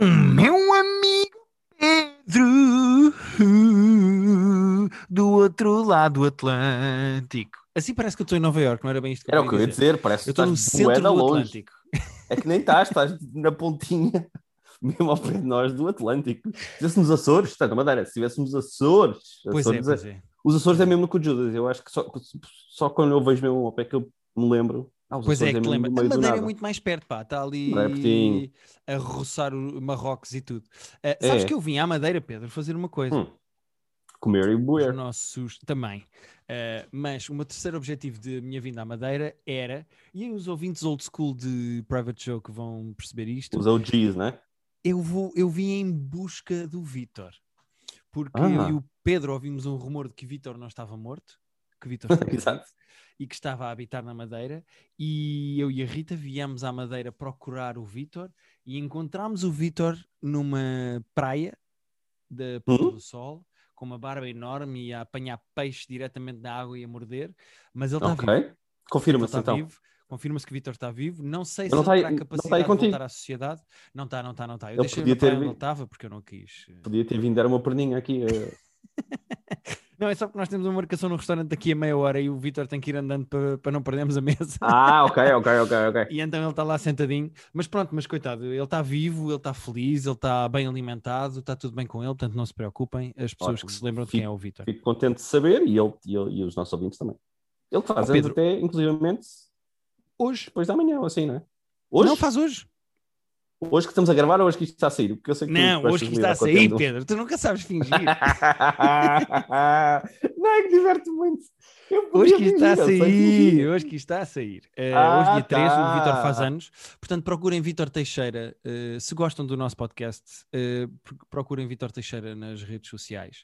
Meu amigo Pedro, do outro lado do Atlântico. Assim parece que eu estou em Nova York, não era bem isto que Era o que eu ia dizer, parece que Eu estou no centro do longe. Atlântico. É que nem estás, estás na pontinha, mesmo ao pé de nós do Atlântico. Se estivéssemos nos Açores, está na Madeira, se estivéssemos nos Açores, Pois é, Açores pois é. os Açores é mesmo com o Judas, eu acho que só, só quando eu vejo mesmo ao pé que eu me lembro. Ah, Pois é, Açores que lembra. A Madeira é muito mais perto, pá. Está ali é a roçar o Marrocos e tudo. Eh, sabes É. que eu vim à Madeira, Pedro, fazer uma coisa. Hum. Comer e Os boer. nossos também. Eh, mas o meu terceiro objetivo de minha vinda à Madeira era, e os ouvintes old school de Private Show que vão perceber isto, Os OGs, né? eu, vou, eu vim em busca do Vítor. Porque Ah. eu e o Pedro ouvimos um rumor de que Vítor não estava morto, que Vítor estava Exato. E que estava a habitar na Madeira. E eu e a Rita viemos à Madeira procurar o Vítor e encontramos o Vítor numa praia da Ponta Uhum. do Sol, com uma barba enorme e a apanhar peixe diretamente da água e a morder. Mas ele está Ok. vivo. Confirma-se está então. vivo. Confirma-se que Vitor está vivo. Não sei se não ele aí- terá está aí capacidade de contigo? voltar à sociedade. Não está, não está, não está. Eu Ele deixei podia ter onde ele estava porque eu não quis. eh. Podia ter vindo dar uma perninha aqui. Não, é só porque nós temos uma marcação no restaurante daqui a meia hora e o Vitor tem que ir andando para, para não perdermos a mesa. Ah, ok, ok, ok, ok. E então ele está lá sentadinho. Mas pronto, mas coitado, ele está vivo, ele está feliz, ele está bem alimentado, está tudo bem com ele, portanto não se preocupem, as pessoas Ótimo. que se lembram de Fico- quem é o Vitor. Fico contente de saber e, ele, e, ele- e os nossos ouvintes também. Ele faz Pedro. até, inclusivamente, Hoje? depois da manhã, assim, não é? Hoje? Não faz hoje. Hoje que estamos a gravar ou hoje que isto está a sair? Porque eu sei que Não, hoje que está a sair. Pedro. Tu nunca sabes fingir. não é que diverte muito. Hoje que está a fingir, sair, hoje que está a sair. Eh, Ah, hoje, dia 3, o tá. Vitor faz anos. Portanto, procurem Vitor Teixeira. eh, se gostam do nosso podcast, pro- procurem Vitor Teixeira nas redes sociais.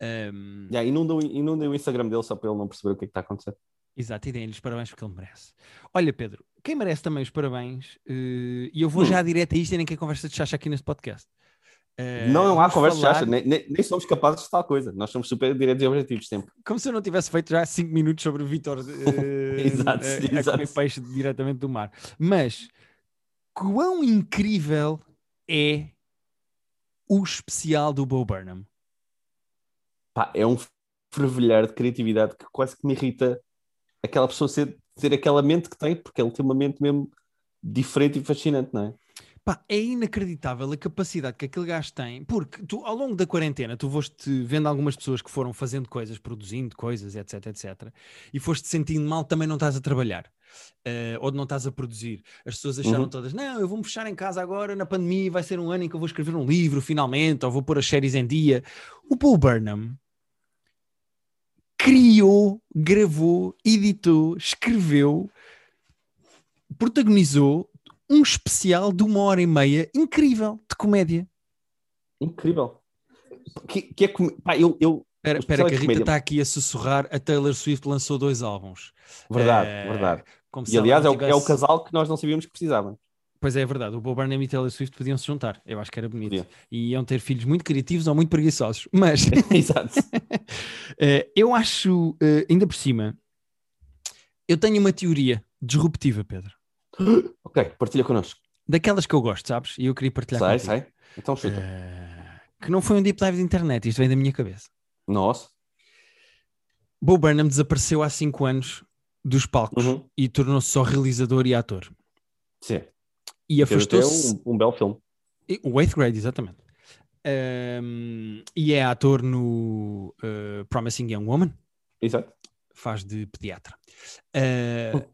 Ehm, Já, inundem, inundem o Instagram dele só para ele não perceber o que é que está a acontecer. Exato, e deem-lhe os parabéns porque ele merece. Olha, Pedro, quem merece também os parabéns, eh, e eu vou Hum. já direto a isto e nem quer conversa de chacha aqui neste podcast. Eh, não, não há conversa falar- de chacha, nem, nem, nem somos capazes de tal coisa. Nós somos super diretos e objetivos sempre. Como se eu não tivesse feito já 5 minutos sobre o Vitor eh, Exato, a exato. comer peixe diretamente do mar. Mas quão incrível é o especial do Bo Burnham? Pá, é um fervilhar de criatividade que quase que me irrita aquela pessoa ser, ter aquela mente que tem, porque ele tem uma mente mesmo diferente e fascinante, não é? Pá, é inacreditável a capacidade que aquele gajo tem, porque tu, ao longo da quarentena, tu foste vendo algumas pessoas que foram fazendo coisas, produzindo coisas, etc, etc, e foste sentindo mal, também não estás a trabalhar, eh, ou não estás a produzir. As pessoas acharam Uhum. todas, não, eu vou-me fechar em casa agora, na pandemia, vai ser um ano em que eu vou escrever um livro, finalmente, ou vou pôr as séries em dia. O Paul Burnham criou, gravou, editou, escreveu, protagonizou um especial de uma hora e meia incrível de comédia. Incrível. Que, que é como. Pá, eu, eu... Espera, que a Rita está aqui a sussurrar. A Taylor Swift lançou dois álbuns. Verdade, Eh, verdade. Como E aliás, é o, é o casal que nós não sabíamos que precisavam. Pois é, é verdade. O Bob Burnham e Taylor Swift podiam se juntar. Eu acho que era bonito. E iam ter filhos muito criativos ou muito preguiçosos. Mas Exato. eh, eu acho, eh, ainda por cima, eu tenho uma teoria disruptiva, Pedro. ok, partilha connosco. Daquelas que eu gosto, sabes? E eu queria partilhar Sai, contigo. sai. Então chuta. Eh, que não foi um deep dive de internet, isto vem da minha cabeça. Nossa. Bo Burnham desapareceu há 5 anos dos palcos Uhum. e tornou-se só realizador e ator. Sim. E afastou-se. um, um belo filme. O eighth grade, exatamente. Ahm, e é ator no uh, Promising Young Woman, Exato. faz de pediatra. Ah,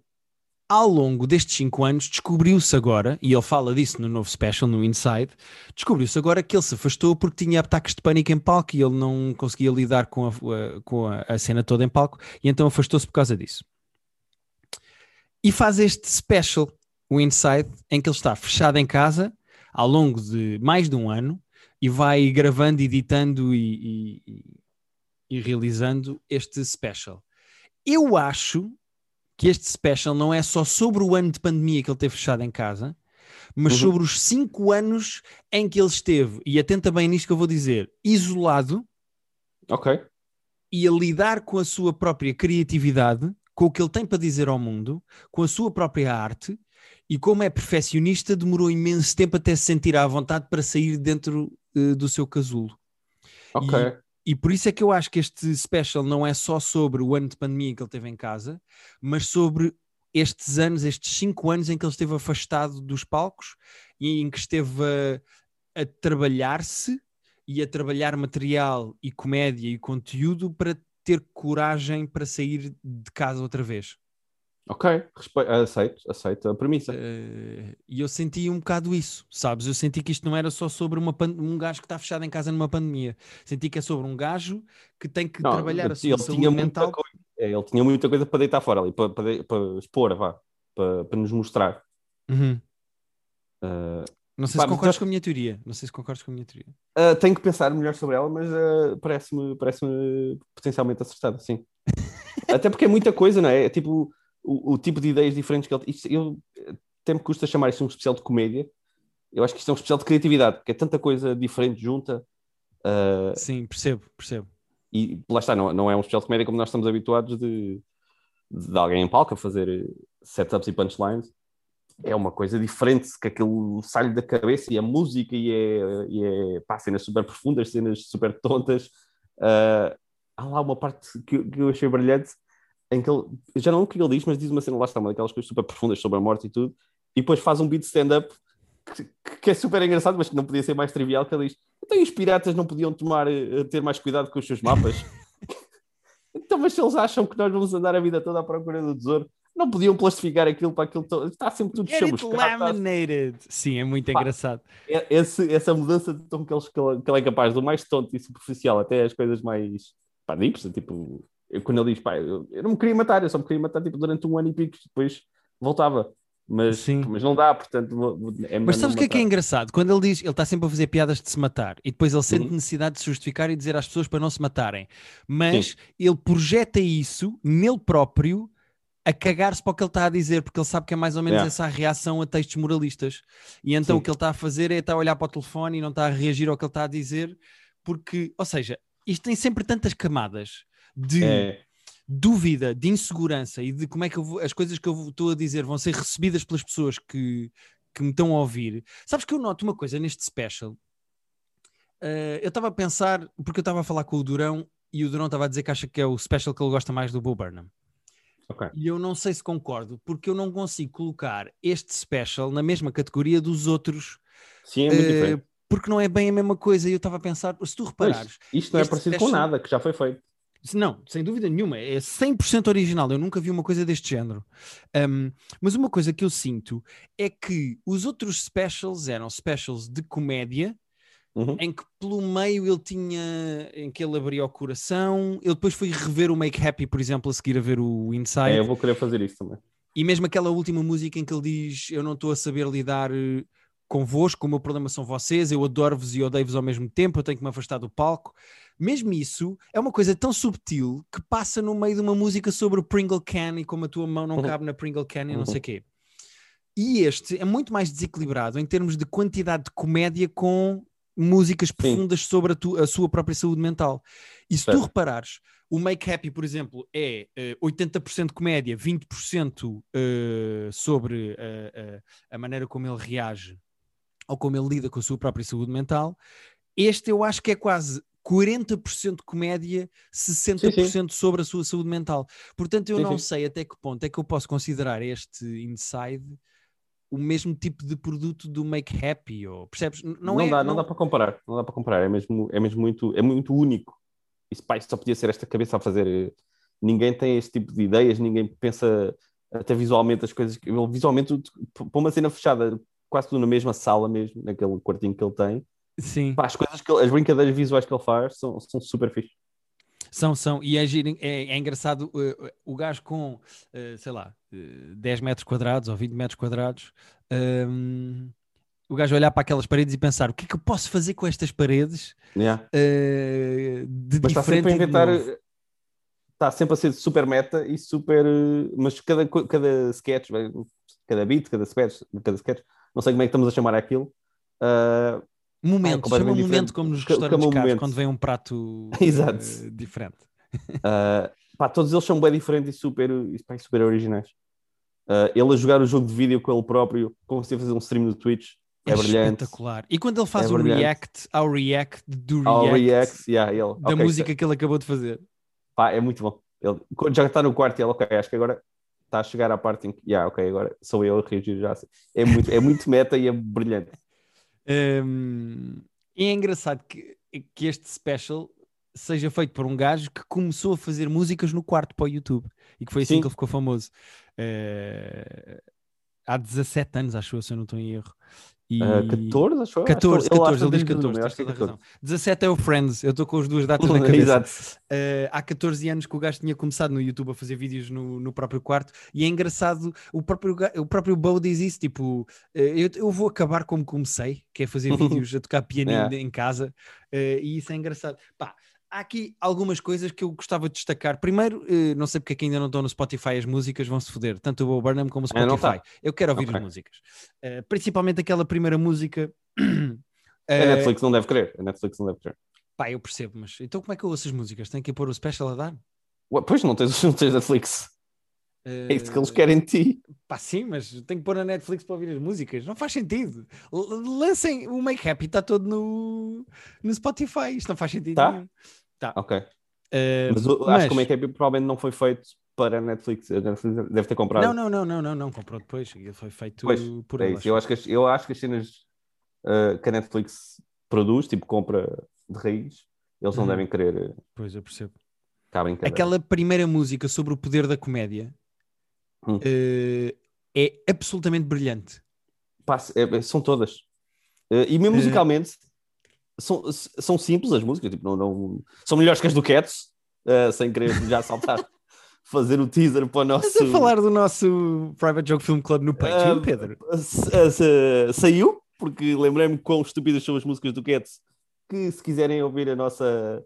ao longo destes cinco anos, descobriu-se agora, e ele fala disso no novo special, no Inside, descobriu-se agora que ele se afastou porque tinha ataques de pânico em palco e ele não conseguia lidar com a- com a, a cena toda em palco, e então afastou-se por causa disso. E faz este special, o Inside, em que ele está fechado em casa ao longo de mais de um ano e vai gravando, editando e, e- e- realizando este special. Eu acho que este special não é só sobre o ano de pandemia que ele teve fechado em casa, mas Uhum. sobre os cinco anos em que ele esteve, e atenta bem nisto que eu vou dizer, isolado Ok. e a lidar com a sua própria criatividade, com o que ele tem para dizer ao mundo, com a sua própria arte E como é perfeccionista, demorou imenso tempo até se sentir à vontade para sair dentro uh, do seu casulo. Ok. E, e por isso é que eu acho que este special não é só sobre o ano de pandemia que ele teve em casa, mas sobre estes anos, estes cinco anos em que ele esteve afastado dos palcos e em que esteve a, a trabalhar-se e a trabalhar material e comédia e conteúdo para ter coragem para sair de casa outra vez. Ok, respe... aceito, aceito a premissa. Uh, e eu senti um bocado isso, sabes? Eu senti que isto não era só sobre uma pan... um gajo que está fechado em casa numa pandemia. Senti que é sobre um gajo que tem que não, trabalhar a sua saúde mental. É, ele tinha muita coisa para deitar fora ali, para, para, para expor, vá, para, para nos mostrar. Uhum. Uh, não sei pá, se concordas com a minha teoria. Não sei se concordas com a minha teoria. Uh, tenho que pensar melhor sobre ela, mas uh, parece-me parece potencialmente acertada, sim. Até porque é muita coisa, não é? É tipo o, o, tipo de ideias diferentes que ele. Isto, eu até me custa chamar isto um especial de comédia. Eu acho que isto é um especial de criatividade, porque é tanta coisa diferente junta. Uh, Sim, percebo, percebo. E lá está, não, não é um especial de comédia como nós estamos habituados de, de alguém em palco a fazer setups e punchlines. É uma coisa diferente, que aquilo sai da cabeça e a música e é, e é pá, cenas super profundas, cenas super tontas. Uh, há lá uma parte que, que eu achei brilhante em que ele, já não o que ele diz, mas diz uma cena lá está, uma daquelas coisas super profundas sobre a morte e tudo, e depois faz um beat stand-up que, que, é super engraçado, mas que não podia ser mais trivial, que ele diz, então os piratas não podiam tomar, eh, ter mais cuidado com os seus mapas? então, mas se eles acham que nós vamos andar a vida toda à procura do tesouro, não podiam plastificar aquilo para aquilo todo. Está sempre tudo chamuscado. laminated. Sim, é muito Pá, engraçado. É, esse, essa mudança de tom que ele, que ele é capaz, do mais tonto e superficial até as coisas mais pá, dips, tipo eu, quando ele diz, pá, eu, eu, não me queria matar, eu só me queria matar tipo, durante um ano e pico, depois voltava. Mas, Sim. mas não dá, portanto. É mas sabes o que é que é engraçado? Quando ele diz, ele está sempre a fazer piadas de se matar e depois ele sente uhum. necessidade de se justificar e dizer às pessoas para não se matarem, mas Sim. ele projeta isso nele próprio a cagar-se para o que ele está a dizer, porque ele sabe que é mais ou menos yeah. essa a reação a textos moralistas. E então Sim. o que ele está a fazer é estar a olhar para o telefone e não está a reagir ao que ele está a dizer, porque, ou seja, isto tem sempre tantas camadas de é. dúvida, de insegurança e de como é que vou, as coisas que eu estou a dizer vão ser recebidas pelas pessoas que, que me estão a ouvir. Sabes que eu noto uma coisa neste special. Uh, eu estava a pensar, porque eu estava a falar com o Durão e o Durão estava a dizer que acha que é o special que ele gosta mais do Bo Burnham. Okay. E eu não sei se concordo, porque eu não consigo colocar este special na mesma categoria dos outros. Sim, é muito uh, diferente. Porque não é bem a mesma coisa. E eu estava a pensar, se tu reparares. Pois, isto não é parecido special... com nada, que já foi feito. Não, sem dúvida nenhuma, é 100% original. Eu nunca vi uma coisa deste género. Um, mas uma coisa que eu sinto é que os outros specials eram specials de comédia, uhum. em que pelo meio ele tinha, em que ele abria o coração. Eu depois fui rever o Make Happy, por exemplo, a seguir a ver o Inside. É, eu vou querer fazer isso também. E mesmo aquela última música em que ele diz: Eu não estou a saber lidar eh, convosco, o meu problema são vocês, eu adoro-vos e odeio-vos ao mesmo tempo, eu tenho que me afastar do palco. Mesmo isso é uma coisa tão subtil que passa no meio de uma música sobre o Pringle Can e como a tua mão não uhum. cabe na Pringle Can e não sei o uhum. quê. E este é muito mais desequilibrado em termos de quantidade de comédia com músicas profundas Sim. sobre a, tu, a, sua própria saúde mental. E se tu reparares, o Make Happy, por exemplo, é uh, 80% comédia, 20% uh, sobre uh, uh, a maneira como ele reage ou como ele lida com a sua própria saúde mental. Este eu acho que é quase 40% comédia, 60% sim, sim. sobre a sua saúde mental. Portanto, eu sim, não sei até que ponto é que eu posso considerar este Inside o mesmo tipo de produto do Make Happy, ou percebes? Não, não é, dá, não... não... dá para comparar, não dá para comparar, é mesmo, é mesmo muito, é muito único. Isso, pá, isso só podia ser esta cabeça a fazer. Ninguém tem este tipo de ideias, ninguém pensa até visualmente as coisas. Visualmente, para uma cena fechada, quase tudo na mesma sala mesmo, naquele quartinho que ele tem, Sim. Pá, as coisas que ele, as brincadeiras visuais que ele faz são, são super fixe. São, são, e é, é, é engraçado uh, o gajo com, uh, sei lá, uh, 10 metros quadrados ou 20 metros quadrados, um, o gajo olhar para aquelas paredes e pensar o que é que eu posso fazer com estas paredes yeah. de mas está sempre a inventar, está sempre a ser super meta e super, mas cada, cada sketch, cada beat, cada sketch, cada sketch, não sei como é que estamos a chamar aquilo, uh, Momento, ah, chama um momento como nos restaurantes caros, quando vem um prato Exato. Uh, diferente. uh, pá, todos eles são bem diferentes e super, e, pá, super originais. Uh, ele a jogar o jogo de vídeo com ele próprio, conseguia fazer um stream no Twitch. É, brilhante. espetacular. E quando ele faz É o brilhante. react ao react do react, Ao react, yeah, ele, da ok, música que ele acabou de fazer. Pá, é muito bom. Ele, já está no quarto, ele, ok, acho que agora está a chegar à parte em que, yeah, ok, agora sou eu a reagir já. assim. É muito, é muito meta e é brilhante. E é engraçado que, que este special seja feito por um gajo que começou a fazer músicas no quarto para o YouTube e que foi assim Sim. que ele ficou famoso. Eh, há 17 anos, acho eu, se eu não estou em erro. E... Ah, 14, acho eu. 14, Acho que 14, ele diz desde o 14, número, tens é toda a 14. razão. 17 é o Friends, eu estou com as duas datas na cabeça. Exato. Uh, há 14 anos que o gajo tinha começado no YouTube a fazer vídeos no, no próprio quarto e é engraçado, o próprio, o próprio Bo diz isso, tipo, uh, eu, eu vou acabar como comecei, que é fazer vídeos a tocar pianinho Yeah. em casa uh, e isso é engraçado. Pá, há aqui algumas coisas que eu gostava de destacar. Primeiro, uh, não sei porque é que ainda não estão no Spotify as músicas, vão se foder, tanto o Bo Burnham como o Spotify. Eu quero ouvir Ok. as músicas. Uh, principalmente aquela primeira música. A uh, Netflix não deve querer. A Netflix não deve querer. Pá, eu percebo, mas então como é que eu ouço as músicas? Tenho que pôr o special a dar? Ué, Pois não tens, não tens Netflix. É isso que eles Uh, querem de ti. Pá, sim, mas tenho que pôr na Netflix para ouvir as músicas. Não faz sentido. L- Lancem o Make Happy, está todo no, no Spotify. Isto não faz sentido Tá? nenhum. Ok. Uh, Mas eu acho mas- que que é provavelmente não foi feito para a Netflix. A Netflix deve ter comprado. Não, não, não, não, não, não. Comprou depois. Ele foi feito Pois, por É. Eu, acho que as, eu acho que as cenas uh, que a Netflix produz, tipo compra de raiz, eles não Uhum. devem querer uh, Pois, eu percebo. brincadeira. Aquela primeira música sobre o poder da comédia Hum. uh, é absolutamente brilhante. Pá, é- são todas. Uh, e mesmo Eh. musicalmente, são, são simples as músicas, tipo, não, não- são melhores que as do Cats, uh, sem querer já saltar, fazer o teaser para o nosso. Estás a falar do nosso Private Joke Film Club no Patreon, Ah, Pedro? S- saiu, porque lembrei-me quão estúpidas são as músicas do Cats, que se quiserem ouvir a nossa,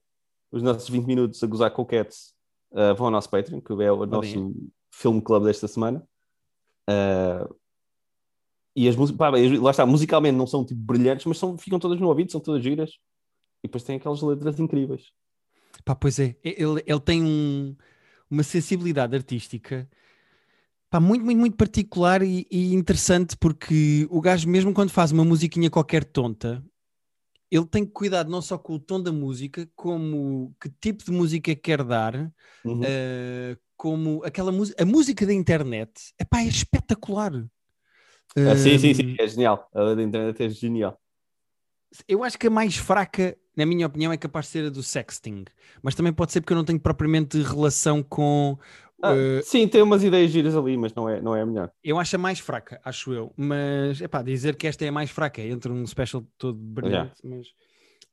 os nossos 20 minutos a gozar com o Cats, uh, vão ao nosso Patreon, que é o nosso filme club desta semana. Uh, e as músicas, lá está, musicalmente não são tipo brilhantes, mas são, ficam todas no ouvido, são todas giras. E depois tem aquelas letras incríveis. Pá, pois é, ele, ele tem um- uma sensibilidade artística pá, muito, muito, muito particular e, e interessante porque o gajo, mesmo quando faz uma musiquinha qualquer tonta, ele tem cuidado não só com o tom da música, como que tipo de música quer dar, Uhum. eh, como aquela música, a música da internet, epá, é espetacular. Ah, sim, sim, sim, é genial. A da internet é genial. Eu acho que a mais fraca, na minha opinião, é capaz de ser a do sexting, mas também pode ser porque eu não tenho propriamente relação com. Ah, eh, sim, tem umas ideias giras ali, mas não é, não é a melhor. eu acho a mais fraca, acho eu, mas é pá, dizer que esta é a mais fraca é entre um special todo brilhante, mas.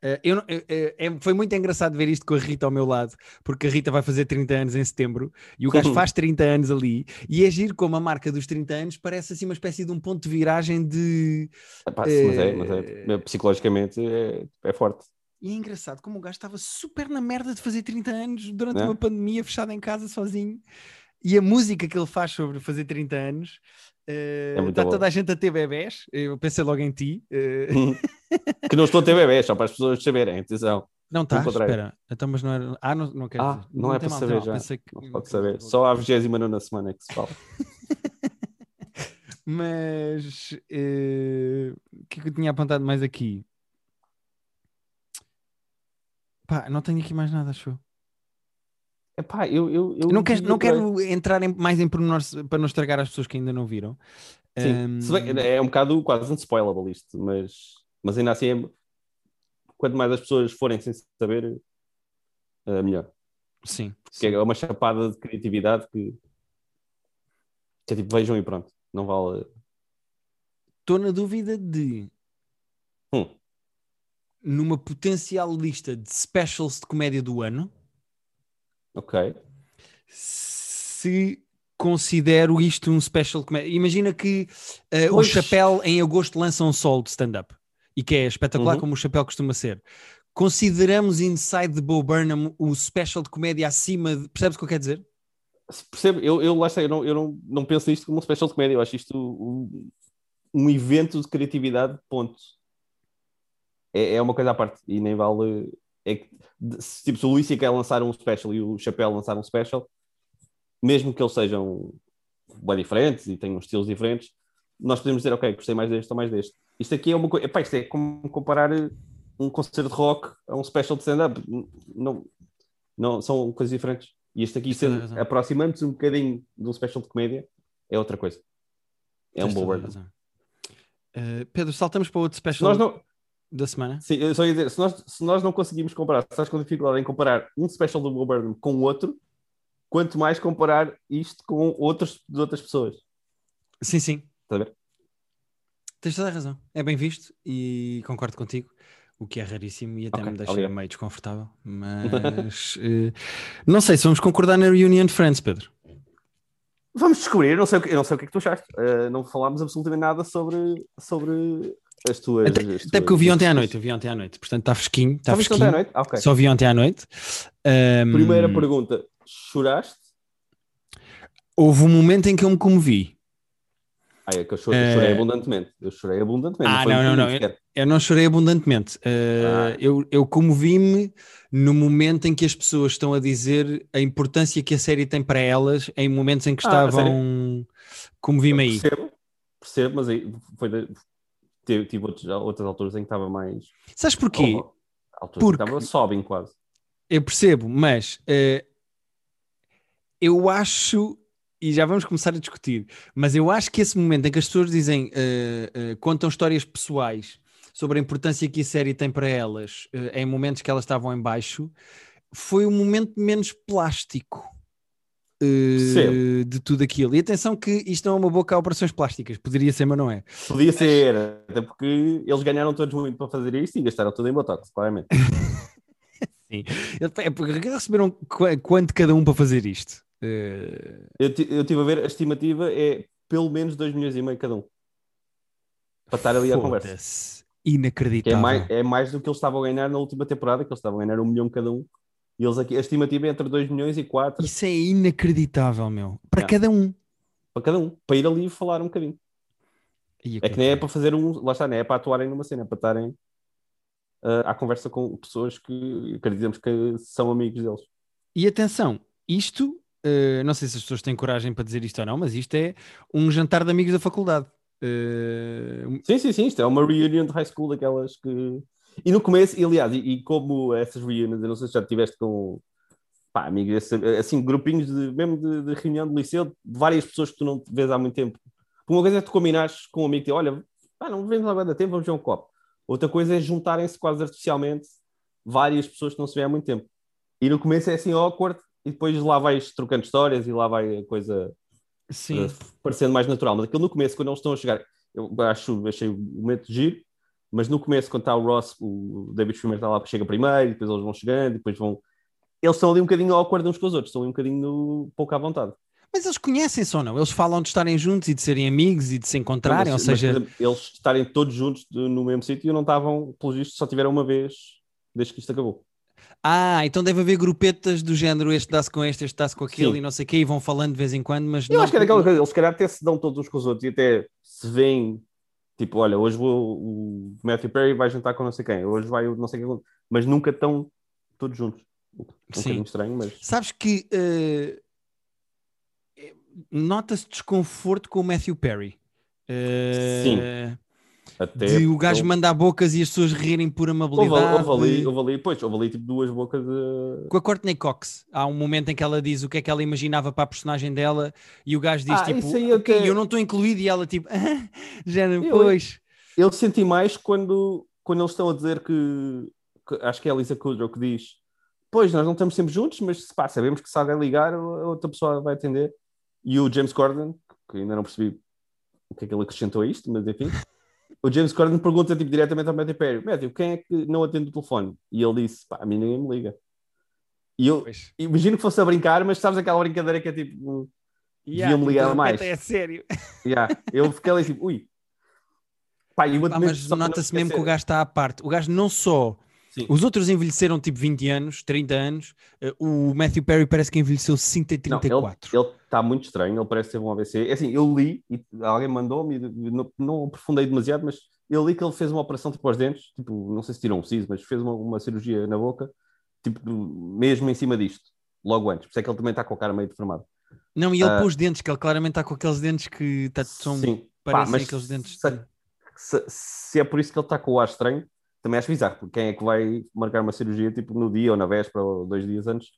Eh, eu, não- eh, eh, é- foi muito engraçado ver isto com a Rita ao meu lado, porque a Rita vai fazer 30 anos em setembro e o gajo faz 30 anos ali, e é giro como a marca dos 30 anos parece assim uma espécie de um ponto de viragem de. Epá, mas é, mas Eh, é, psicologicamente é, é forte. E é engraçado como o gajo estava super na merda de fazer 30 anos durante É. uma pandemia, fechado em casa sozinho. E a música que ele faz sobre fazer 30 anos, eh, É muito está boa. toda a gente a ter bebés. Eu pensei logo em ti. eh, que não estou a ter bebés, só para as pessoas saberem, atenção. não estás? Espera. Então, mas não era. Ah, não, não quero Ah, dizer. não, é para mal, saber já. Que- Não não pode saber. Só à 29 semana é que se fala. Mas eh, o que é que eu tinha apontado mais aqui? Pá, não tenho aqui mais nada, acho eu. Epá, eu, eu, eu não, quero, não quero entrar em- mais em pormenores para não estragar as pessoas que ainda não viram. Sim, bem- Ahm, é um bocado quase um spoilable isto, mas, mas ainda assim, é- quanto mais as pessoas forem sem saber, é melhor. sim, Porque é uma chapada de criatividade que, que é tipo, vejam e pronto. Não vale. Estou na dúvida de, Hum, numa potencial lista de specials de comédia do ano, ok. se considero isto um special de comédia. Imagina que eh, o. Chapéu em agosto lança um sol de stand-up e que é espetacular Uhum. como o Chapéu costuma ser. Consideramos Inside the Bo Burnham o special de comédia acima de... Percebes o que eu quero dizer? Se Percebe? Eu, eu, lá está, eu, não, eu não, não penso nisto como um special de comédia, eu acho isto um, um evento de criatividade, ponto. É, é uma coisa à parte e nem vale. É que, se, tipo, se o Luís quer lançar um special e o Chapéu lançar um special, mesmo que eles sejam bem diferentes e uns estilos diferentes, nós podemos dizer, ok, gostei mais deste ou mais deste. Isto aqui é uma coisa, isto é como comparar um concerto de rock a um special de stand-up. Não, não, são coisas diferentes. E este aqui, sendo, aproximando-se um bocadinho de um special de comédia, é outra coisa. É um bom word. Uh, Pedro, saltamos para outro special nós não... da semana. Sim, eu só ia dizer, se nós, se nós não conseguimos comparar, se estás com dificuldade em comparar um special do Bob Burnham com outro, quanto mais comparar isto com outros, de outras pessoas. Sim, sim. Está a ver? Tens toda a razão. É bem visto e concordo contigo o que é raríssimo e até okay, me deixa obrigado. meio desconfortável. Mas uh, não sei se vamos concordar na Reunion de Friends, Pedro. Vamos descobrir, eu não sei, eu não sei o que é que tu achaste. Uh, não falámos absolutamente nada sobre, sobre as tuas. Até, as até porque eu vi ontem à noite, eu vi ontem à noite, portanto está fresquinho. Está fresquinho. Ontem à noite? Ah, okay. Só vi ontem à noite. Um, Primeira pergunta: choraste? Houve um momento em que eu me comovi. Ah, é que eu chorei, uh... chorei abundantemente. Eu chorei abundantemente. Ah, não, não, não. Eu, eu, não chorei abundantemente. Uh, ah. Eu, eu comovi-me no momento em que as pessoas estão a dizer a importância que a série tem para elas em momentos em que ah, estavam. Comovi-me aí. Percebo, percebo, mas aí foi tive, tive outros, outras alturas em que estava mais. Sabes porquê? Oh, alturas Porque... estava sobem quase. Eu percebo, mas uh, eu acho e já vamos começar a discutir, mas eu acho que esse momento em que as pessoas dizem, uh, uh, contam histórias pessoais sobre a importância que a série tem para elas em momentos que elas estavam em baixo, foi o momento menos plástico de tudo aquilo. E atenção que isto não é uma boca a operações plásticas, poderia ser, mas não é. Podia mas... ser, até porque eles ganharam todos muito para fazer isto e gastaram tudo em Botox, claramente. Sim, é porque receberam quanto cada um para fazer isto? Uh... Eu, eu estive a ver, a estimativa é pelo menos 2 milhões e meio cada um. Para estar ali à conversa. Inacreditável. É mais, é mais do que eles estavam a ganhar na última temporada, que eles estavam a ganhar um milhão cada um. E eles aqui, a estimativa é entre 2 milhões e 4. Isso é inacreditável, meu. Para cada um. Para cada um. Para ir ali e falar um bocadinho. é que nem é para fazer um. Lá está, nem é para atuarem numa cena, é para estarem uh, à conversa com pessoas que acreditamos que são amigos deles. E atenção, isto Uh, não sei se as pessoas têm coragem para dizer isto ou não, mas isto é um jantar de amigos da faculdade. Uh... Sim, sim, sim. Isto é uma reunião de high school daquelas que. E no começo, e, aliás, e, e como essas reuniões, eu não sei se já tiveste com pá, amigos, assim, grupinhos de, mesmo de, de, reunião de liceu, de várias pessoas que tu não vês há muito tempo. Uma coisa é tu combinares com um amigo, tipo, olha, pá, não vemos há muito tempo, vamos ver um copo. Outra coisa é juntarem-se quase artificialmente várias pessoas que não se vê há muito tempo. E no começo é assim awkward, e depois lá vais trocando histórias e lá vai a coisa Sim. Uh, parecendo mais natural. Mas aquilo no começo, quando eles estão a chegar, eu acho, achei o momento de giro, mas no começo, quando está o Ross, o David Schwimmer está lá, chega primeiro, depois eles vão chegando, depois vão. Eles estão ali um bocadinho awkward uns com os outros, estão ali um bocadinho pouco à vontade. Mas eles conhecem-se ou não? Eles falam de estarem juntos e de serem amigos e de se encontrarem, não, mas, ou seja... Mas, eles estarem todos juntos no mesmo sítio não estavam, pelo visto, só tiveram uma vez desde que isto acabou. Ah, então deve haver grupetas do género este dá-se com este, este dá-se com aquele Sim. e não sei o quê, e vão falando de vez em quando, mas... Eu não... acho que é daquela coisa, eles se calhar até se dão todos uns com os outros e até se veem, tipo, olha, hoje vou, o Matthew Perry vai jantar com não sei quem, hoje vai o não sei quem, mas nunca estão todos juntos. Um Sim. estranho, mas... Sabes que uh, nota-se desconforto com o Matthew Perry. Uh, Sim. Até de o gajo mandar bocas e as pessoas rirem por amabilidade. Houve, ali, houve ali, pois, houve ali tipo duas bocas de... Com a Courtney Cox, há um momento em que ela diz o que é que ela imaginava para a personagem dela e o gajo diz ah, tipo, ok, até... eu não estou incluído e ela tipo, ah, já depois. Eu, eu senti mais quando, quando eles estão a dizer que, que acho que é a Lisa Kudrow que diz pois, nós não estamos sempre juntos, mas pá, sabemos que se alguém ligar, a outra pessoa vai atender. E o James Corden, que ainda não percebi o que é que ele acrescentou a isto, mas enfim o James Corden pergunta tipo, diretamente ao Matthew Perry: Matthew, quem é que não atende o telefone? E ele disse: pá, a mim ninguém me liga. E eu pois. imagino que fosse a brincar, mas sabes aquela brincadeira que é tipo, yeah, deviam-me ligar mais. É sério. Yeah. Eu fiquei ali tipo, ui. Pá, ah, mas nota-se mesmo que o gajo está à parte. O gajo não só Sim. Os outros envelheceram tipo 20 anos, 30 anos. Uh, o Matthew Perry parece que envelheceu 60 e 34. Não, ele está muito estranho, ele parece ter um AVC. É assim, eu li, e alguém mandou-me, não, não aprofundei demasiado, mas eu li que ele fez uma operação tipo aos dentes, tipo, não sei se tirou um siso, mas fez uma, uma cirurgia na boca, tipo, mesmo em cima disto, logo antes. Por isso é que ele também está com a cara meio deformada. Não, e ele Ah. pôs dentes, que ele claramente está com aqueles dentes que tá- são, Sim, Pá, parecem mas aqueles dentes. se, de- se- se é por isso que ele está com o ar estranho, também acho bizarro, porque quem é que vai marcar uma cirurgia tipo no dia ou na véspera ou dois dias antes?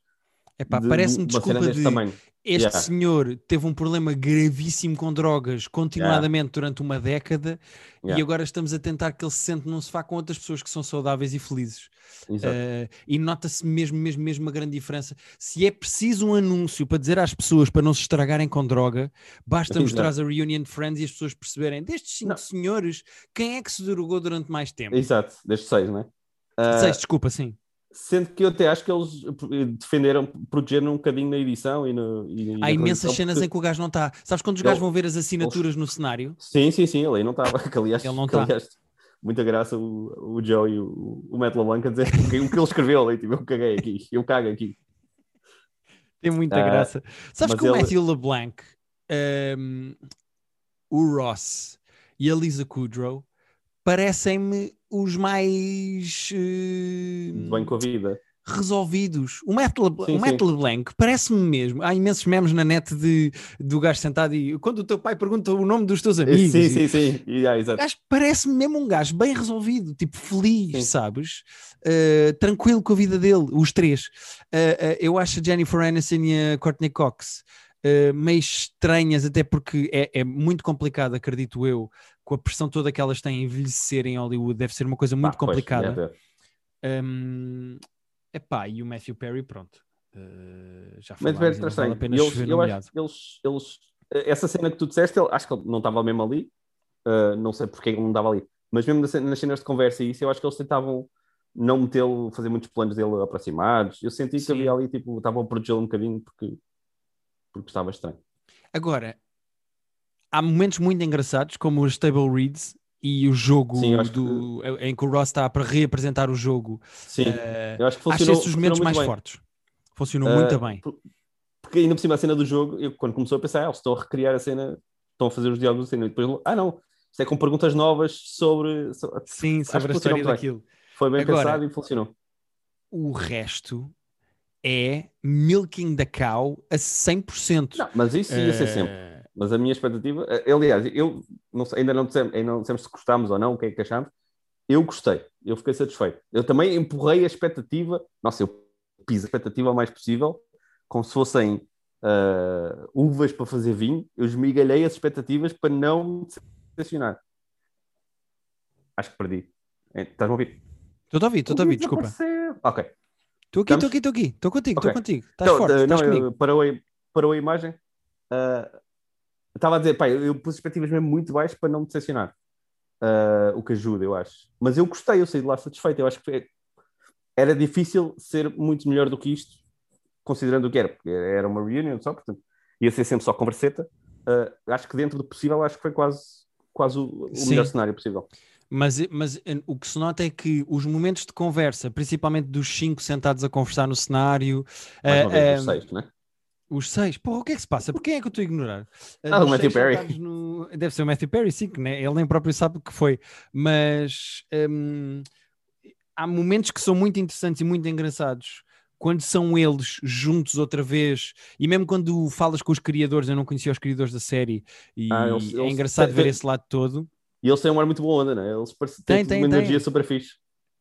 Epá, de parece-me desculpa de tamanho. este Yeah. senhor teve um problema gravíssimo com drogas continuadamente durante uma década e Yeah. agora estamos a tentar que ele se sente num sofá com outras pessoas que são saudáveis e felizes. Uh, e nota-se mesmo, mesmo, mesmo uma grande diferença. Se é preciso um anúncio para dizer às pessoas para não se estragarem com droga, basta mostrar a Reunion de Friends e as pessoas perceberem destes cinco Não. senhores, quem é que se drogou durante mais tempo? Exato, destes seis, não é? Ah, Seis, desculpa, sim. Sendo que eu até acho que eles defenderam, protegeram um bocadinho na edição e, no, e, Há imensas cenas porque- em que o gajo não está. Sabes quando os gajos vão ver as assinaturas no cenário? Sim, sim, sim, ele aí não estava. Que, aliás, Ele não tá. muita graça o, o Joe e o, o Matt LeBlanc a dizer o que, ele escreveu ali, tipo, eu caguei aqui, eu cago aqui. Tem muita Ah, graça. Sabes que o ele- Matthew LeBlanc, um, o Ross e a Lisa Kudrow parecem-me os mais eh, Bem com a vida. resolvidos. O Matt, Le- Sim, o Matt. LeBlanc parece-me mesmo. Há imensos memes na net de, do gajo sentado e quando o teu pai pergunta o nome dos teus amigos. sim, e- sim, sim. E, ah, gajo parece-me mesmo um gajo bem resolvido, tipo feliz, Sim. sabes? Uh, tranquilo com a vida dele, os três. Uh, uh, eu acho a Jennifer Aniston e a Courtney Cox uh, meio estranhas, até porque é, é muito complicado, acredito eu, com a pressão toda que elas têm envelhecer em Hollywood, deve ser uma coisa muito pois, complicada. é, é. Um, epá, e o Matthew Perry, pronto. Uh, já Mas não estranho. vale a pena eles, eu acho que eles, eles, essa cena que tu disseste, ele- acho que ele não estava mesmo ali, uh, não sei porque ele não estava ali, mas mesmo nas cen- nas cenas de conversa e isso, eu acho que eles tentavam não metê-lo, fazer muitos planos dele aproximados. Eu senti que Sim. havia ali, tipo, estavam a protegê-lo um bocadinho porque, porque estava estranho. Agora, há momentos muito engraçados, como os Stable Reads e o jogo Sim, acho do, em que o Ross está para reapresentar o jogo. Sim, Eh, eu acho que acho funcionou, esses os momentos mais bem. fortes. Funcionou Uh, muito bem. por- Porque ainda por cima a cena do jogo, eu quando começou a pensar, ah, eles estão a recriar a cena, estão a fazer os diálogos da cena, e depois, ah não, isto é com perguntas novas sobre. so- Sim, acho sobre que a história bem. daquilo. Foi bem Agora- pensado e funcionou. O resto é milking the cow a 100%. Não, mas isso ia ser Eh, sempre. Mas a minha expectativa, eh, aliás, eu não sei, ainda não dissemos, ainda não dissemos se gostámos ou não, o que é que achamos. Eu gostei, eu fiquei satisfeito. Eu também empurrei a expectativa, nossa, eu piso a expectativa o mais possível, como se fossem ah, uvas para fazer vinho. Eu esmigalhei as expectativas para não me decepcionar. Acho que perdi. Eh, Estás-me a ouvir? Estou a ouvir, estou a ouvir, desculpa. Ok. Estou aqui, estou aqui, estou aqui. Estou contigo, estou Ok. contigo. Estás Então, forte, eh, estás não, comigo. parou, a, parou a imagem. Ah, Estava a dizer, pá, eu, pus expectativas mesmo muito baixas para não me decepcionar. Ah, o que ajuda, eu acho. Mas eu gostei, eu saí de lá satisfeito. Eu acho que foi- era difícil ser muito melhor do que isto, considerando o que era, porque era uma reunion só, portanto, ia ser sempre só converseta. Acho que dentro do possível, acho que foi quase, quase o, o melhor cenário possível. Mas, mas eh, o que se nota é que os momentos de conversa, principalmente dos cinco sentados a conversar no cenário, Mais eh, vez, eh, o sexto, né? Os seis, porra, o que é que se passa? Por quem é que eu estou a ignorar? Ah, Dos o Matthew seis Perry. no- Deve ser o Matthew Perry, sim, que né? ele nem próprio sabe o que foi. Mas hum, há momentos que são muito interessantes e muito engraçados quando são eles juntos outra vez, e mesmo quando falas com os criadores, eu não conhecia os criadores da série, e Ah, eles- é engraçado ver esse lado todo. E eles têm um ar muito boa onda, né? Eles parecem Tem, têm tem, uma tem. energia super fixe.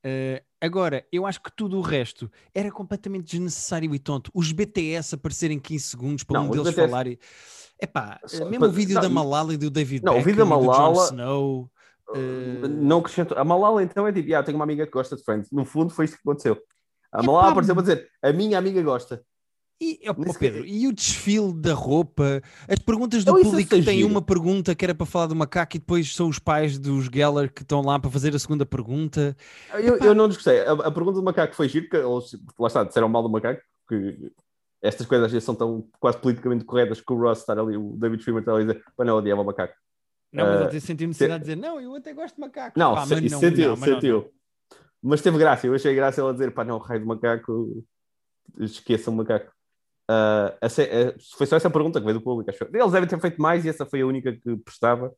Uh, agora, eu acho que tudo o resto era completamente desnecessário e tonto. Os BTS aparecerem 15 segundos para Não, um deles BTS falarem. Epá, Só- mesmo pa- o vídeo não, da e- Malala e do David Não, o Beckham vídeo da e do Jon Malala- Snow. Uh, Não acrescentou. A Malala então é tipo, ah, tenho uma amiga que gosta de Friends. No fundo foi isto que aconteceu. A Epá, Malala apareceu para dizer, a minha amiga gosta. E, oh, oh, Pedro, e o desfile da roupa? As perguntas do Não, público giro. uma pergunta que era para falar do macaco e depois são os pais dos Geller que estão lá para fazer a segunda pergunta. Eu, eu não desgostei. A, a pergunta do macaco foi giro, porque eles, lá está, disseram mal do macaco, que estas coisas às vezes são tão quase politicamente corretas que o Ross estar ali, o David Schwimmer estar ali a dizer, pá, não, odiava o macaco. Não, mas Uh, ele tem sentido necessidade de dizer, não, eu até gosto de macacos. Não, Pá, se- mas não, sentiu, não, mas não, sentiu. Mas teve graça, eu achei graça ela dizer, pá, não, raio de macaco, esqueçam o macaco. Ah, a a- foi só essa pergunta que veio do público, acho. Eles devem ter feito mais e essa foi a única que prestava.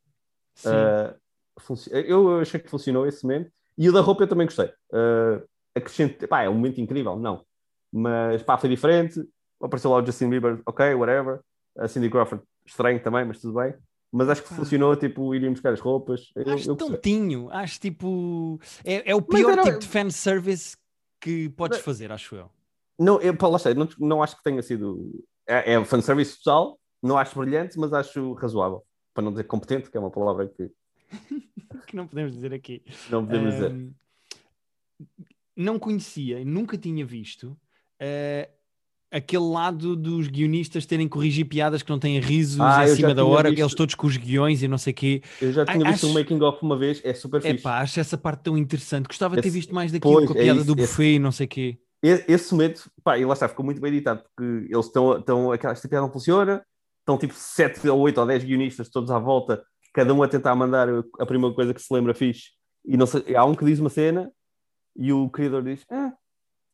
Ah, funci- eu achei que funcionou esse momento. E o da roupa eu também gostei. Uh, acrescente, pá, é um momento incrível, não. Mas pá, foi diferente. Apareceu lá o Justin Bieber, ok, whatever. A Cindy Crawford, estranho também, mas tudo bem. Mas acho que funcionou, tipo, iriam buscar as roupas. Eu, Acho eu tontinho, acho tipo. É, é o pior era- tipo de fanservice que podes Mas- fazer, acho eu. Não, eu, lá está, não, não acho que tenha sido. É, é fanservice total, não acho brilhante, mas acho razoável. Para não dizer competente, que é uma palavra que Que não podemos dizer aqui. não podemos dizer. Ahm, não conhecia, nunca tinha visto eh, aquele lado dos guionistas terem que corrigir piadas que não têm risos Ah, eu já acima da hora, visto. eles todos com os guiões e não sei o quê. Eu já tinha visto um making of uma vez, é super É fixe. pá, acho essa parte tão interessante. Gostava de ter Esse- visto mais daquilo pois, com a é piada isso, do esse- buffet e não sei o quê. Esse momento, pá, e lá está, ficou muito bem editado, porque eles estão, estão aquela esta piada não funciona, estão tipo 7 ou 8 ou 10 guionistas todos à volta, cada um a tentar mandar a primeira coisa que se lembra fixe, e não sei, há um que diz uma cena e o criador diz, ah,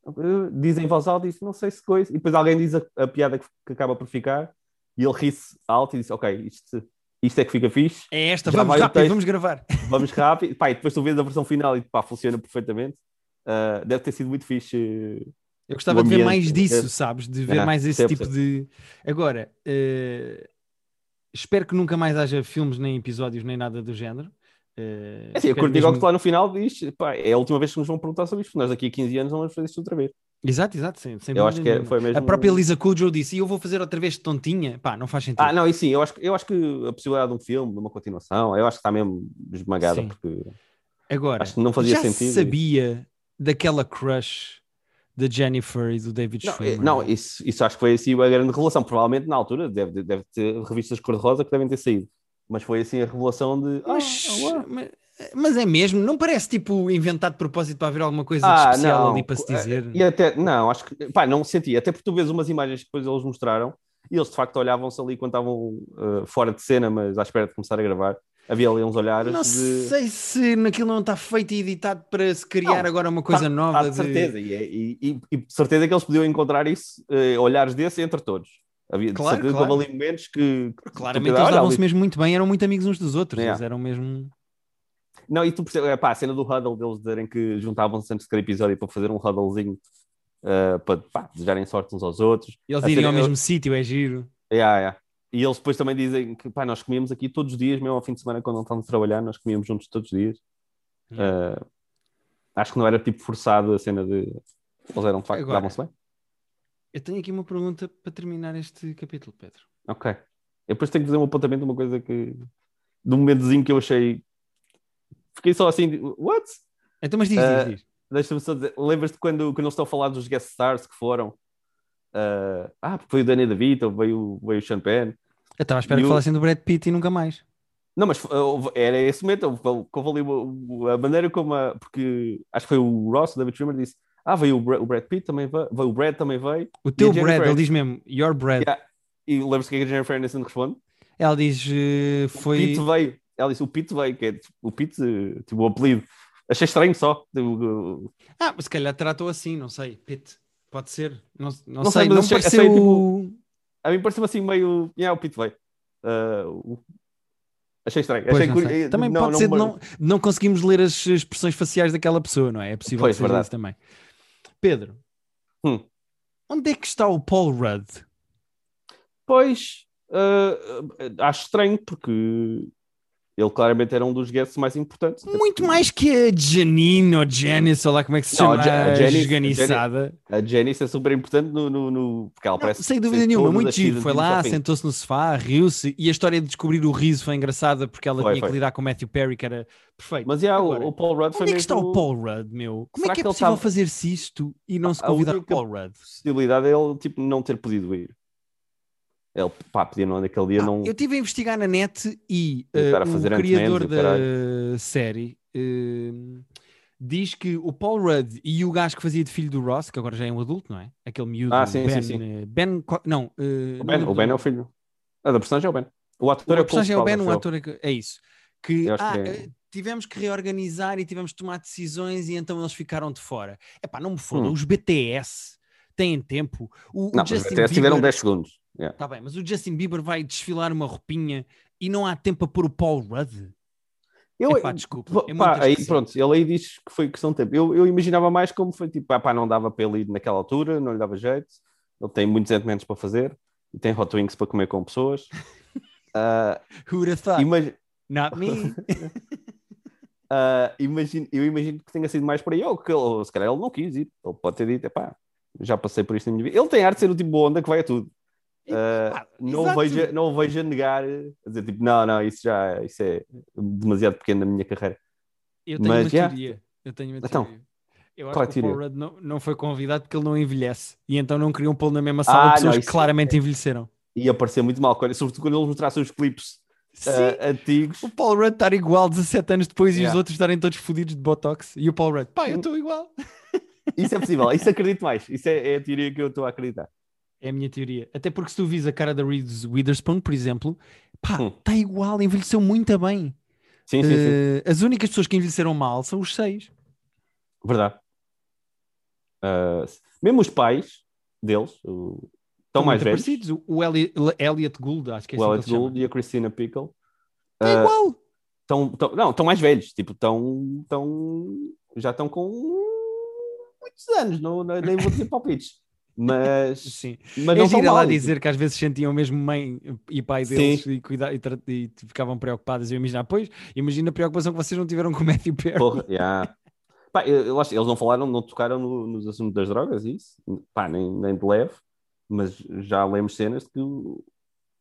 eh", diz em voz alta, diz, não sei se coisa, e depois alguém diz a, a piada que, que acaba por ficar, e ele ri-se alto e diz, ok, isto, isto é que fica fixe, É esta, Já vamos rápido, vamos gravar. vamos rápido, pá, e depois tu vês a versão final e pá, funciona perfeitamente. Ah, deve ter sido muito fixe. Eu gostava de ver mais disso, é- sabes? De ver Ah, mais esse tipo de. Agora, eh, espero que nunca mais haja filmes, nem episódios, nem nada do género. Eh, É assim, eu espero curti mesmo- lá no final diz, pá, é a última vez que nos vão perguntar sobre isto, nós daqui a 15 anos não vamos fazer isto outra vez. Exato, exato, sem, sem Eu acho que é- foi mesmo- A própria Lisa Kudrow disse, e eu vou fazer outra vez de tontinha. Pá, não faz sentido. Ah, não, e sim, eu acho, que- eu acho que a possibilidade de um filme, de uma continuação, eu acho que está mesmo esmagada, Sim. porque Agora, acho que não fazia já sentido. sabia daquela crush da Jennifer e do David Não, é- Schwimmer? não isso, isso acho que foi assim a grande revelação. Provavelmente na altura deve, deve ter revistas cor-de-rosa que devem ter saído. Mas foi assim a revelação de. Mas, uau. mas, mas é mesmo? Não parece tipo inventado de propósito para haver alguma coisa de Ah, especial não. ali para se dizer? E até, não, acho que, pá, não senti. Até porque tu vês umas imagens que depois eles mostraram e eles de facto olhavam-se ali quando estavam uh, fora de cena, mas à espera de começar a gravar. Havia ali uns olhares Não de. sei se naquilo não está feito e editado para se criar Não, agora uma coisa Tá- nova. tá de certeza. E, é- e- e- e certeza que eles podiam encontrar isso, eh, olhares desse entre todos. Havia Claro, certeza claro. que houve ali momentos que. que Claramente eles "Olha, davam-se mesmo muito bem, eram muito amigos uns dos outros. Yeah. Eles eram mesmo. Não, e tu percebes, é, pá, a cena do huddle deles dizerem que juntavam-se antes de cada episódio para fazer um huddlezinho eh, para pá, desejarem sorte uns aos outros. Eles irem ao mesmo sítio, é giro. Yeah, yeah. E eles depois também dizem que pá, nós comíamos aqui todos os dias, mesmo ao fim de semana, quando não estamos a trabalhar, nós comíamos juntos todos os dias. Yeah. Eh, acho que não era tipo forçado a cena de. Eles eram de facto, Agora- davam-se bem. Eu tenho aqui uma pergunta para terminar este capítulo, Pedro. Ok. Eu depois tenho que fazer um apontamento de uma coisa que. de um momentozinho que eu achei. Fiquei só assim, de, what? Então, mas diz, Ah, diz, diz. Deixa-me só dizer, lembras-te quando, quando eles estão a falar dos guest stars que foram? Ah, ah, porque foi o Danny DeVito, veio, veio o Sean Penn. Eu estava à espera e que o- falassem do Brad Pitt e nunca mais. Não, mas uh, era esse momento, houve, o- o- a maneira como a, porque acho que foi o Ross, o David Schwimmer, disse: Ah, veio o, Bra- o Brad Pitt também veio, veio, o Brad também veio. O teu Brad, ele diz mesmo, your Brad. Yeah. E lembras-te que a Jennifer Aniston responde? Ela diz, eh, O foi. Pete veio. Ela disse: O Pete veio, que é tipo, o Pete, eh, tipo o apelido. Achei estranho só. Tipo, Ah, mas se calhar tratou assim, não sei. Pitt, pode ser. Não, não, Não sei, sei, não achei- pareceu. achei, tipo, a mim pareceu assim meio. Yeah, o. Ah, o- Achei estranho. Pois, achei não eh, Também não- pode não ser me- não, não conseguimos ler as expressões faciais daquela pessoa, não é? É possível Pois, que isso também. Pedro, Hum. onde é que está o Paul Rudd? Pois, ah, acho estranho porque ele claramente era um dos guests mais importantes. Muito mais que a Janine ou Janice, ou lá como é que se Não, chama, a Ja- a a Janice- esganiçada. A Janice é super importante no, no, no- porque ela Não, parece sem dúvida nenhuma, muito giro. Foi lá, sentou-se no sofá, riu-se e a história de descobrir o riso foi engraçada porque ela Foi, tinha foi. que lidar com o Matthew Perry, que era perfeito. Mas já, Agora, o, Paul Rudd foi Onde é que está mesmo- o Paul Rudd, meu? Como Será é que é possível estava- fazer-se isto e não se A convidar o Paul Rudd? possibilidade é ele tipo, não ter podido ir. Ele pá, podia não, naquele dia Ah, não. Eu estive a investigar na net e a fazer o criador o da série eh, diz que o Paul Rudd e o gajo que fazia de filho do Ross, que agora já é um adulto, não é? Aquele miúdo, Ah, sim, Ben, sim, sim. eh, Ben, não, eh, O não Ben, lembro o ben é o filho. Ah, da personagem é o Ben. O ator O é o personagem é o Ben, o ator é, é isso. Que, ah, que é. tivemos que reorganizar e tivemos que tomar decisões e então eles ficaram de fora. Epá, não me foda, Hum. os BTS têm tempo. O, o Não, mas Justin até tiveram Bieber, 10 segundos. Yeah. Tá bem, mas o Justin Bieber vai desfilar uma roupinha e não há tempo para pôr o Paul Rudd? Eu, Epá, desculpa, pá, é muito aí, pronto, ele aí diz que foi questão de tempo. Eu, eu imaginava mais como foi tipo, ah, pá, não dava para ele ir naquela altura, não lhe dava jeito. Ele tem muitos sentimentos para fazer. e tem hot wings para comer com pessoas. Uh, Who would have thought? imagi- Not me. ah, imagino- eu imagino que tenha sido mais para ele, que ele, se calhar ele não quis ir. Ele pode ter dito, epá, já passei por isto na minha vida. Ele tem arte de ser o tipo de onda que vai a tudo. Ah, não, exato. vejo, não o vejo a negar, a dizer tipo, não, não, isso já isso é demasiado pequeno na minha carreira. Eu tenho Mas, uma já. teoria. Eu tenho uma Então, teoria. Eu acho é a que o Paul? Rudd não, não foi convidado porque ele não envelhece. E então não queriam pô-lo na mesma sala Ah, pessoas não, que claramente envelheceram. Ia parecer muito mal, sobretudo quando eles mostrassem os clipes ah, antigos. O Paul Rudd estar igual 17 anos depois e os Yeah. Hum. outros estarem todos fodidos de Botox. E o Paul Rudd, pá, eu estou igual. Isso é possível, isso acredito mais. Isso é, é a teoria que eu estou a acreditar. É a minha teoria. Até porque se tu vis a cara da Reese Witherspoon, por exemplo, pá, Hum. está igual, envelheceu muito bem. Sim, sim, sim. Eh, as únicas pessoas que envelheceram mal são os seis. Verdade. Ah, mesmo os pais deles, o- estão mais velhos, parecidos. O- Eli- Elliot Gould, acho que é o assim Elliot Gould e a Christina Pickle. É igual. estão, estão- não, estão mais velhos, tipo, estão, estão, já estão com muitos anos, não- nem vou dizer palpites, mas, Sim. mas é não estão ela mal. dizer que às vezes sentiam mesmo mãe e pai Sim. deles e, cuida, e, e ficavam preocupadas. Eu imagino, pois, imagina a preocupação que vocês não tiveram com o Matthew Perry. Porra, yeah. Pá, eu- acho- eles não falaram, não tocaram no- nos assuntos das drogas, isso, pá, nem, nem de leve, mas já lemos cenas que o,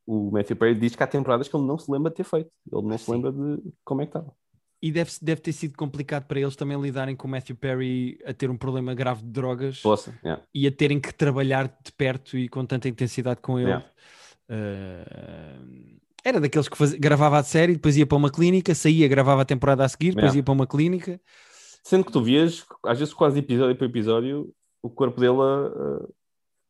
o Matthew Perry diz que há temporadas que ele não se lembra de ter feito, ele não se Sim. lembra de como é que estava. E deve, deve ter sido complicado para eles também lidarem com o Matthew Perry a ter um problema grave de drogas Poça, yeah. e a terem que trabalhar de perto e com tanta intensidade com ele. Yeah. Eh, era daqueles que fazia- gravava a série, depois ia para uma clínica, saía, gravava a temporada a seguir, depois Yeah. ia para uma clínica. Sendo que tu vias, às vezes quase episódio por episódio, o corpo dele a, a-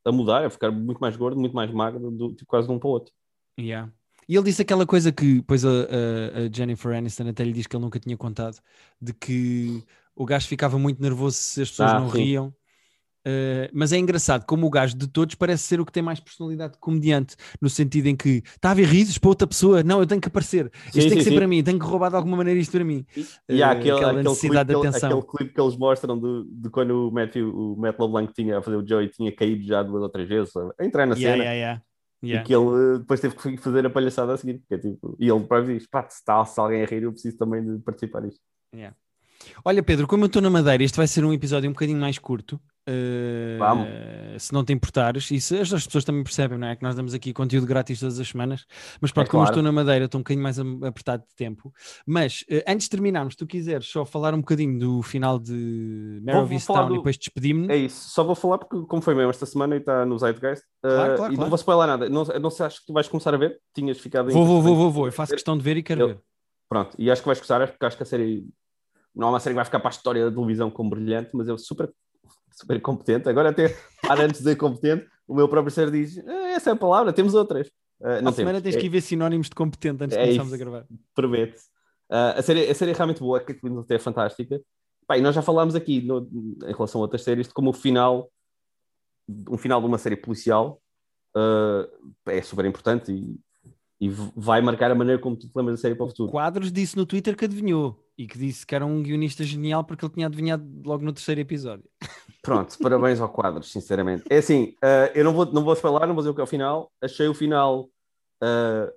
a mudar, a ficar muito mais gordo, muito mais magro, do, tipo, quase de um para o outro. Yeah. E ele disse aquela coisa que depois a, a- a Jennifer Aniston até lhe diz que ele nunca tinha contado, de que o gajo ficava muito nervoso se as pessoas Ah, não sim. riam. Uh, mas é engraçado como o gajo de todos parece ser o que tem mais personalidade de comediante, no sentido em que está a haver risos para outra pessoa, não, eu tenho que aparecer, isto Sim, tem que ser para mim, tenho que roubar de alguma maneira isto para mim. E há Eh, aquele, aquela necessidade de atenção. aquele clipe que eles mostram de, de quando o Matthew, o Matt LeBlanc tinha a fazer o Joey tinha caído já duas ou três vezes a entrar na Yeah, cena yeah, yeah. Yeah. e que ele eh, depois teve que fazer a palhaçada a seguir porque é tipo, e ele próprio diz, pá, se está se alguém a rir eu preciso também de participar disto Yeah. Olha, Pedro, como eu estou na Madeira, este vai ser um episódio um bocadinho mais curto. uh, Vamos. Se não te importares, e se as as pessoas também percebem, não é? Que nós damos aqui conteúdo grátis todas as semanas, mas pronto, É como claro. estou na Madeira, estou um bocadinho mais apertado de tempo. Mas uh, antes de terminarmos, se tu quiseres só falar um bocadinho do final de vou Easttown falar e do- depois despedimos-nos. é isso, só vou falar porque como foi mesmo esta semana e está no Zeitgeist eh, Claro, claro, e não vou spoiler nada, não, não sei, acho que tu vais começar a ver tinhas ficado Vou, vou, vou, vou, vou. Eu faço questão de ver e quero Eu- ver. Pronto, e acho que vais gostar, porque acho que a série não é uma série que vai ficar para a história da televisão como brilhante, mas é super, super competente. Agora, até para antes de dizer competente, o meu próprio ser diz: "Eh, essa é a palavra, temos outras. Uh, Na não semana tens, tens que ir ver sinónimos de competente antes de é começarmos a isso. gravar. promete. Uh, a, série, a série é realmente boa, a Kate Winslet é fantástica. Pá, e nós já falámos aqui no- em relação a outras séries de como o final, um final de uma série policial uh, é super importante e, e vai marcar a maneira como tu te lembras da série para o futuro. Quadros disse no Twitter que adivinhou e que disse que era um guionista genial porque ele tinha adivinhado logo no terceiro episódio. Pronto, parabéns ao Quadros, sinceramente. É assim, uh, eu não vou, não vou falar, não vou dizer o que é o final. Achei o final uh,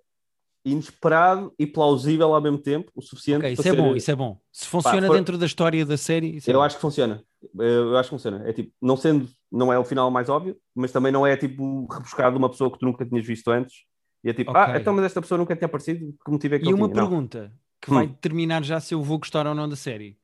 inesperado e plausível ao mesmo tempo, o suficiente Ok, isso para é ser- bom, isso é bom. Se funciona foi- dentro da história da série, é Eu bom. acho que funciona. Eu acho que funciona. É tipo, não sendo, não é o final mais óbvio, mas também não é tipo rebuscado de uma pessoa que tu nunca tinhas visto antes. E é tipo, Ok. ah, então, mas esta pessoa nunca tinha aparecido, que motivo é que E uma tinha? Pergunta que Hum. vai determinar já se eu vou gostar ou não da série.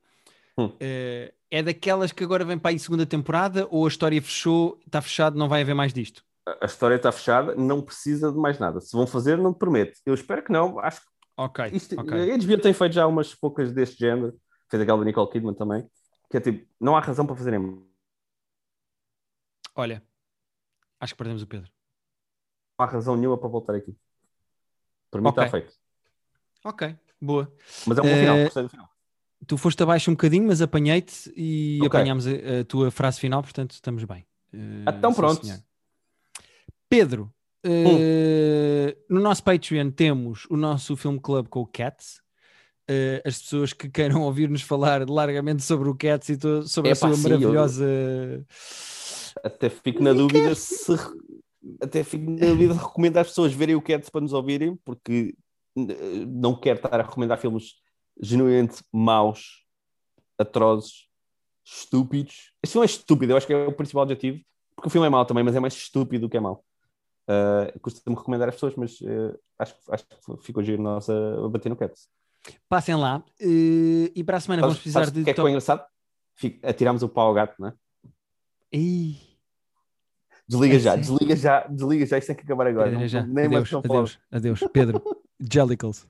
Hum. Eh, é daquelas que agora vem para aí segunda temporada ou a história fechou, está fechado, não vai haver mais disto? A- história está fechada, não precisa de mais nada. Se vão fazer, não prometo. Eu espero que não. Acho que Ok, Isto, ok. A HBO tem feito já umas poucas deste género, fez aquela da Nicole Kidman também, que é tipo, não há razão para fazerem. Não Olha, acho que perdemos o Pedro. há razão nenhuma para voltar aqui. Para mim Ok. está feito. Ok, boa. Mas é um bom Eh, final, gostei do final. Tu foste abaixo um bocadinho, mas apanhei-te e Ok. apanhámos a, a tua frase final, portanto estamos bem. Eh, Então pronto. senhor. Pedro, eh, no nosso Patreon temos o nosso filme club com o Cats. Eh, as pessoas que queiram ouvir-nos falar largamente sobre o Cats e sobre Epá, a sua sim, eu- maravilhosa. Até fico na dúvida se, até fico na vida de recomendar às pessoas verem o Cats para nos ouvirem, porque eh, não quero estar a recomendar filmes genuinamente maus, atrozes, estúpidos. Este filme é estúpido, eu acho que é o principal objetivo, porque o filme é mau também, mas é mais estúpido do que é mau. Uh, Custa-me recomendar às pessoas, mas uh, acho, acho que ficou giro nós a, a bater no Cats. Passem lá uh, e para a semana vamos precisar de. o que é que foi engraçado? Fico- Atiramos o pau ao gato, não é? Desliga É já, sério? desliga já, desliga já, isto tem que acabar agora. Não- já, nem mais adeus, falar. adeus, adeus. Pedro, Jellicles.